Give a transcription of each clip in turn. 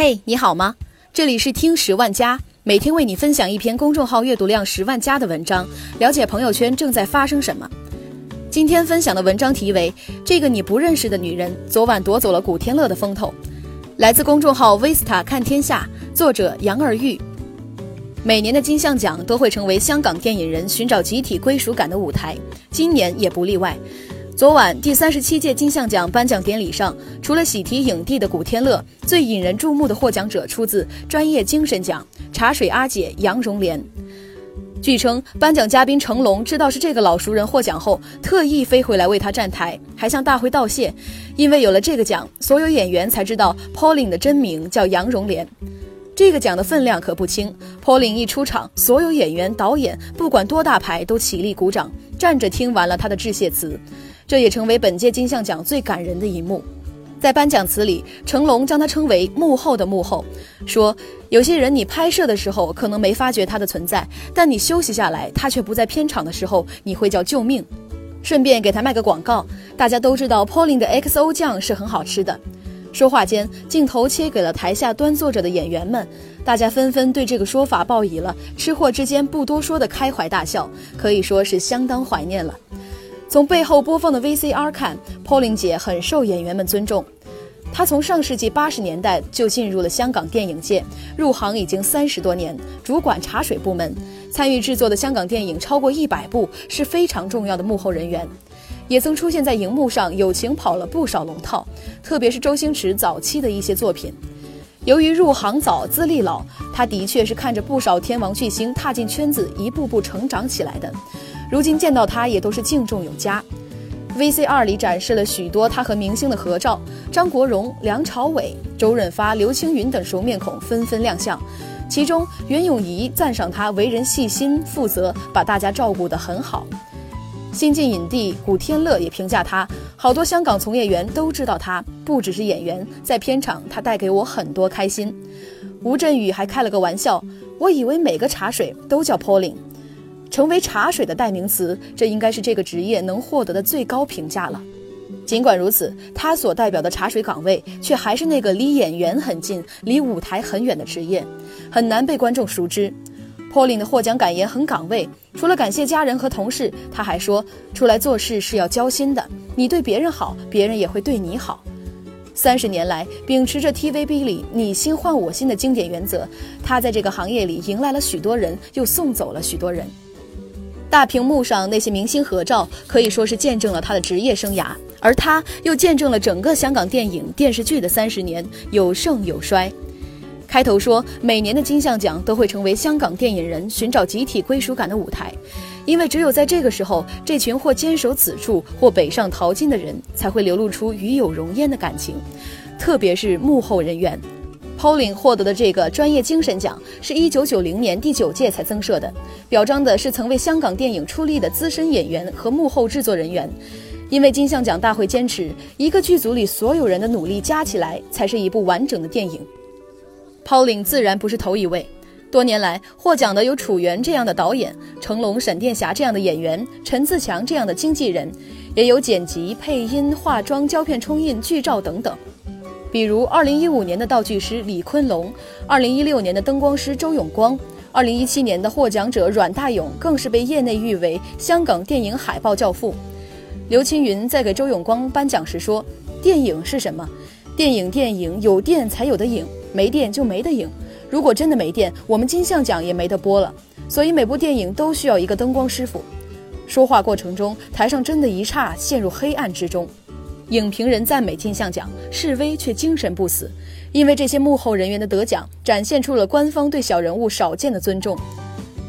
嘿，你好吗？这里是听十万加，每天为你分享一篇公众号阅读量十万加的文章，了解朋友圈正在发生什么。今天分享的文章题为《这个你不认识的女人昨晚夺走了古天乐的风头》，来自公众号 Vista 看天下，作者杨尔玉。每年的金像奖都会成为香港电影人寻找集体归属感的舞台，今年也不例外。昨晚第三十七届金像奖颁奖典礼上，除了喜提影帝的古天乐，最引人注目的获奖者出自专业精神奖——茶水阿姐杨荣莲。据称，颁奖嘉宾成龙知道是这个老熟人获奖后，特意飞回来为他站台，还向大会道谢，因为有了这个奖，所有演员才知道 Pauline 的真名叫杨荣莲。这个奖的分量可不轻，Pauline 一出场，所有演员、导演不管多大牌都起立鼓掌，站着听完了他的致谢词。这也成为本届金像奖最感人的一幕，在颁奖词里，成龙将他称为“幕后的幕后”，说有些人你拍摄的时候可能没发觉他的存在，但你休息下来，他却不在片场的时候，你会叫救命。顺便给他卖个广告，大家都知道 Pauline 的 XO 酱是很好吃的。说话间，镜头切给了台下端坐着的演员们，大家纷纷对这个说法报以了吃货之间不多说的开怀大笑，可以说是相当怀念了。从背后播放的 VCR 看，Pauline 姐很受演员们尊重。她从上世纪八十年代就进入了香港电影界，入行已经三十多年，主管茶水部门，参与制作的香港电影超过一百部，是非常重要的幕后人员。也曾出现在荧幕上，友情跑了不少龙套，特别是周星驰早期的一些作品。由于入行早、资历老，他的确是看着不少天王巨星踏进圈子，一步步成长起来的。如今见到他也都是敬重有加。VCR 里展示了许多他和明星的合照，张国荣、梁朝伟、周润发、刘青云等熟面孔纷纷亮相。其中，袁咏仪赞赏他为人细心负责，把大家照顾得很好。新晋影帝古天乐也评价他，好多香港从业员都知道他不只是演员，在片场他带给我很多开心。吴镇宇还开了个玩笑，我以为每个茶水都叫 Pauline。成为茶水的代名词，这应该是这个职业能获得的最高评价了。尽管如此，他所代表的茶水岗位却还是那个离演员很近、离舞台很远的职业，很难被观众熟知。Pauline 的获奖感言很岗位，除了感谢家人和同事，他还说：“出来做事是要交心的，你对别人好，别人也会对你好。”三十年来，秉持着 TVB 里你心换我心的经典原则，他在这个行业里迎来了许多人，又送走了许多人。大屏幕上那些明星合照，可以说是见证了他的职业生涯，而他又见证了整个香港电影电视剧的三十年，有盛有衰。开头说，每年的金像奖都会成为香港电影人寻找集体归属感的舞台，因为只有在这个时候，这群或坚守此处或北上淘金的人才会流露出与有荣焉的感情，特别是幕后人员。Pauline 获得的这个专业精神奖是一九九零年第九届才增设的，表彰的是曾为香港电影出力的资深演员和幕后制作人员。因为金像奖大会坚持，一个剧组里所有人的努力加起来才是一部完整的电影。Pauline 自然不是头一位，多年来获奖的有楚原这样的导演，成龙、闪电侠这样的演员，陈自强这样的经纪人，也有剪辑、配音、化妆、胶片冲印、剧照等等。比如，二零一五年的道具师李昆龙，二零一六年的灯光师周永光，二零一七年的获奖者阮大勇，更是被业内誉为香港电影海报教父。刘青云在给周永光颁奖时说：“电影是什么？电影电影有电才有的影，没电就没得影。如果真的没电，我们金像奖也没得播了。所以每部电影都需要一个灯光师傅。”说话过程中，台上真的一刹陷入黑暗之中。影评人赞美金像奖示威却精神不死，因为这些幕后人员的得奖，展现出了官方对小人物少见的尊重。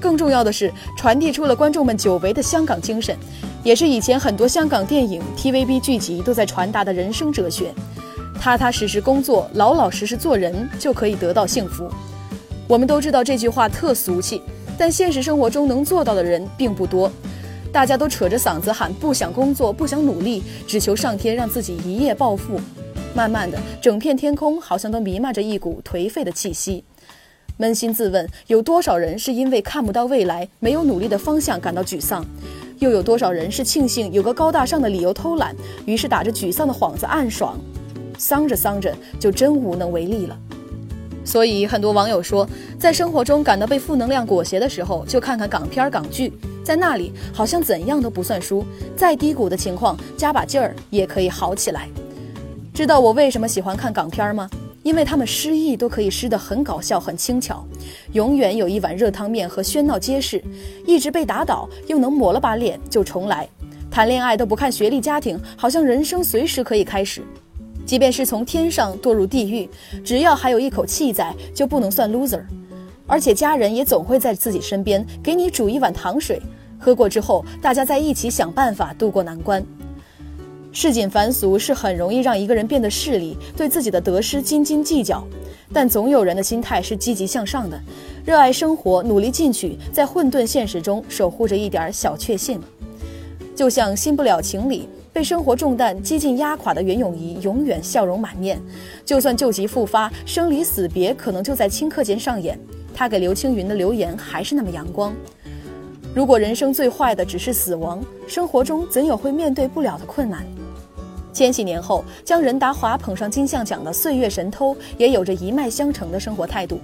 更重要的是，传递出了观众们久违的香港精神，也是以前很多香港电影、TVB 剧集都在传达的人生哲学：踏踏实实工作，老老实实做人，就可以得到幸福。我们都知道这句话特俗气，但现实生活中能做到的人并不多。大家都扯着嗓子喊不想工作、不想努力，只求上天让自己一夜暴富。慢慢的，整片天空好像都弥漫着一股颓废的气息。扪心自问，有多少人是因为看不到未来、没有努力的方向感到沮丧？又有多少人是庆幸有个高大上的理由偷懒，于是打着沮丧的幌子暗爽？丧着丧着，就真无能为力了。所以很多网友说，在生活中感到被负能量裹挟的时候，就看看港片港剧，在那里好像怎样都不算输，再低谷的情况加把劲儿也可以好起来。知道我为什么喜欢看港片吗？因为他们失忆都可以失得很搞笑、很轻巧，永远有一碗热汤面和喧闹街市，一直被打倒又能抹了把脸就重来，谈恋爱都不看学历家庭，好像人生随时可以开始。即便是从天上堕入地狱，只要还有一口气在，就不能算 loser。而且家人也总会在自己身边，给你煮一碗糖水，喝过之后，大家在一起想办法渡过难关。市井凡俗是很容易让一个人变得势利，对自己的得失斤斤计较。但总有人的心态是积极向上的，热爱生活，努力进取，在混沌现实中守护着一点小确幸。就像新不了情里。被生活重担几近压垮的袁咏仪，永远笑容满面。就算旧疾复发，生离死别可能就在顷刻间上演，她给刘青云的留言还是那么阳光。如果人生最坏的只是死亡，生活中怎有会面对不了的困难？千禧年后，将任达华捧上金像奖的《岁月神偷》，也有着一脉相承的生活态度。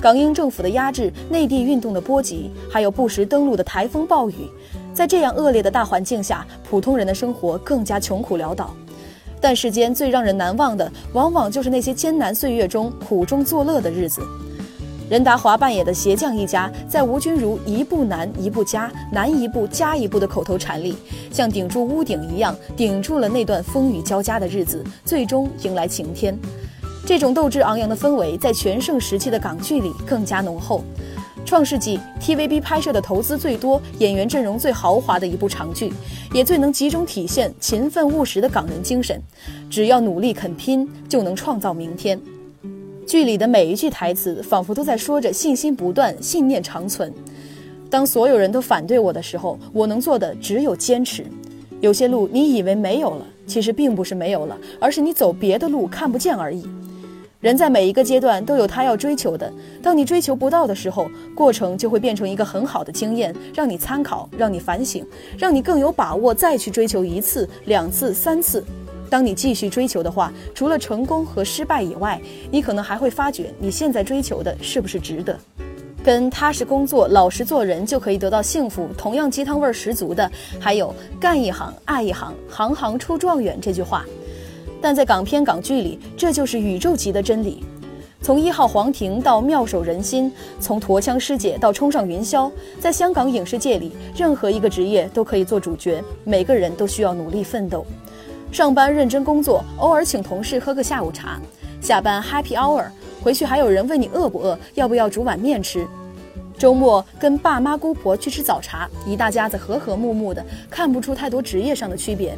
港英政府的压制、内地运动的波及，还有不时登陆的台风暴雨。在这样恶劣的大环境下，普通人的生活更加穷苦潦倒。但世间最让人难忘的，往往就是那些艰难岁月中苦中作乐的日子。任达华扮演的鞋匠一家，在吴君如一步难一步加，难一步加一步的口头禅里，像顶住屋顶一样，顶住了那段风雨交加的日子，最终迎来晴天。这种斗志昂扬的氛围，在全盛时期的港剧里更加浓厚。创世纪 TVB 拍摄的投资最多、演员阵容最豪华的一部长剧，也最能集中体现勤奋务实的港人精神。只要努力肯拼，就能创造明天。剧里的每一句台词，仿佛都在说着信心不断、信念长存。当所有人都反对我的时候，我能做的只有坚持。有些路你以为没有了，其实并不是没有了，而是你走别的路看不见而已。人在每一个阶段都有他要追求的，当你追求不到的时候，过程就会变成一个很好的经验，让你参考，让你反省，让你更有把握再去追求一次、两次、三次。当你继续追求的话，除了成功和失败以外，你可能还会发觉你现在追求的是不是值得。跟踏实工作、老实做人就可以得到幸福，同样鸡汤味儿十足的，还有干一行爱一行，行行出状元这句话。但在港片港剧里，这就是宇宙级的真理。从一号皇庭到妙手仁心，从驼枪师姐到冲上云霄，在香港影视界里，任何一个职业都可以做主角。每个人都需要努力奋斗，上班认真工作，偶尔请同事喝个下午茶，下班 Happy Hour，回去还有人问你饿不饿，要不要煮碗面吃。周末跟爸妈姑婆去吃早茶，一大家子和和睦睦的，看不出太多职业上的区别。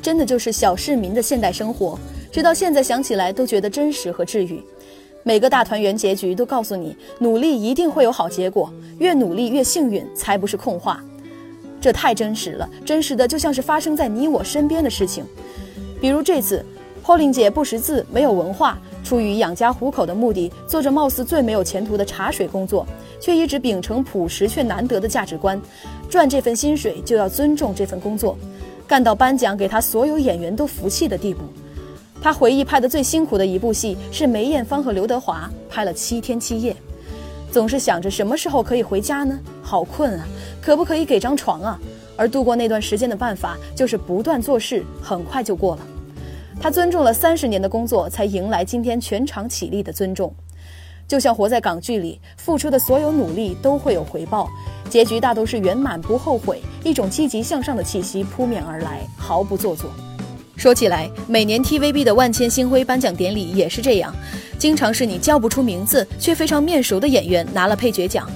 真的就是小市民的现代生活，直到现在想起来都觉得真实和治愈。每个大团圆结局都告诉你，努力一定会有好结果，越努力越幸运，才不是空话。这太真实了，真实的就像是发生在你我身边的事情。比如这次，Pauline 姐不识字，没有文化，出于养家糊口的目的，做着貌似最没有前途的茶水工作，却一直秉承朴实却难得的价值观：赚这份薪水就要尊重这份工作。干到颁奖给他所有演员都服气的地步。他回忆拍的最辛苦的一部戏是梅艳芳和刘德华拍了七天七夜，总是想着什么时候可以回家呢？好困啊，可不可以给张床啊？而度过那段时间的办法就是不断做事，很快就过了。他尊重了三十年的工作，才迎来今天全场起立的尊重。就像活在港剧里，付出的所有努力都会有回报。结局大都是圆满不后悔，一种积极向上的气息扑面而来，毫不做作。说起来，每年 TVB 的万千星辉颁奖典礼也是这样，经常是你叫不出名字却非常面熟的演员拿了配角奖，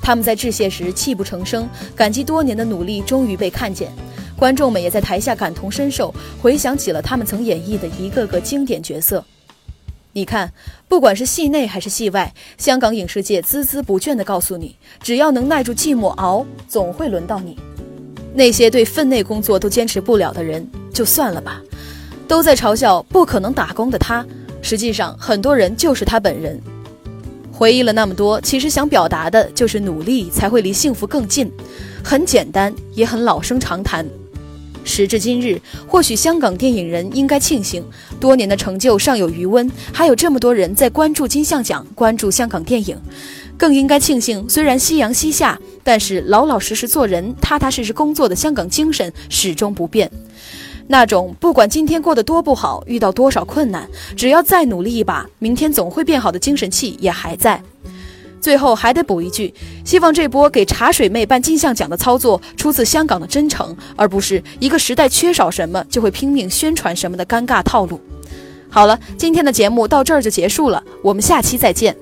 他们在致谢时泣不成声，感激多年的努力终于被看见，观众们也在台下感同身受，回想起了他们曾演绎的一个个经典角色。你看，不管是戏内还是戏外，香港影视界孜孜不倦地告诉你：只要能耐住寂寞熬，总会轮到你。那些对分内工作都坚持不了的人，就算了吧。都在嘲笑不可能打工的他，实际上很多人就是他本人。回忆了那么多，其实想表达的就是努力才会离幸福更近。很简单，也很老生常谈。时至今日，或许香港电影人应该庆幸，多年的成就尚有余温，还有这么多人在关注金像奖，关注香港电影。更应该庆幸，虽然夕阳西下，但是老老实实做人、踏踏实实工作的香港精神始终不变。那种不管今天过得多不好，遇到多少困难，只要再努力一把，明天总会变好的精神气也还在。最后还得补一句，希望这波给茶水妹办金像奖的操作出自香港的真诚，而不是一个时代缺少什么就会拼命宣传什么的尴尬套路。好了，今天的节目到这儿就结束了，我们下期再见。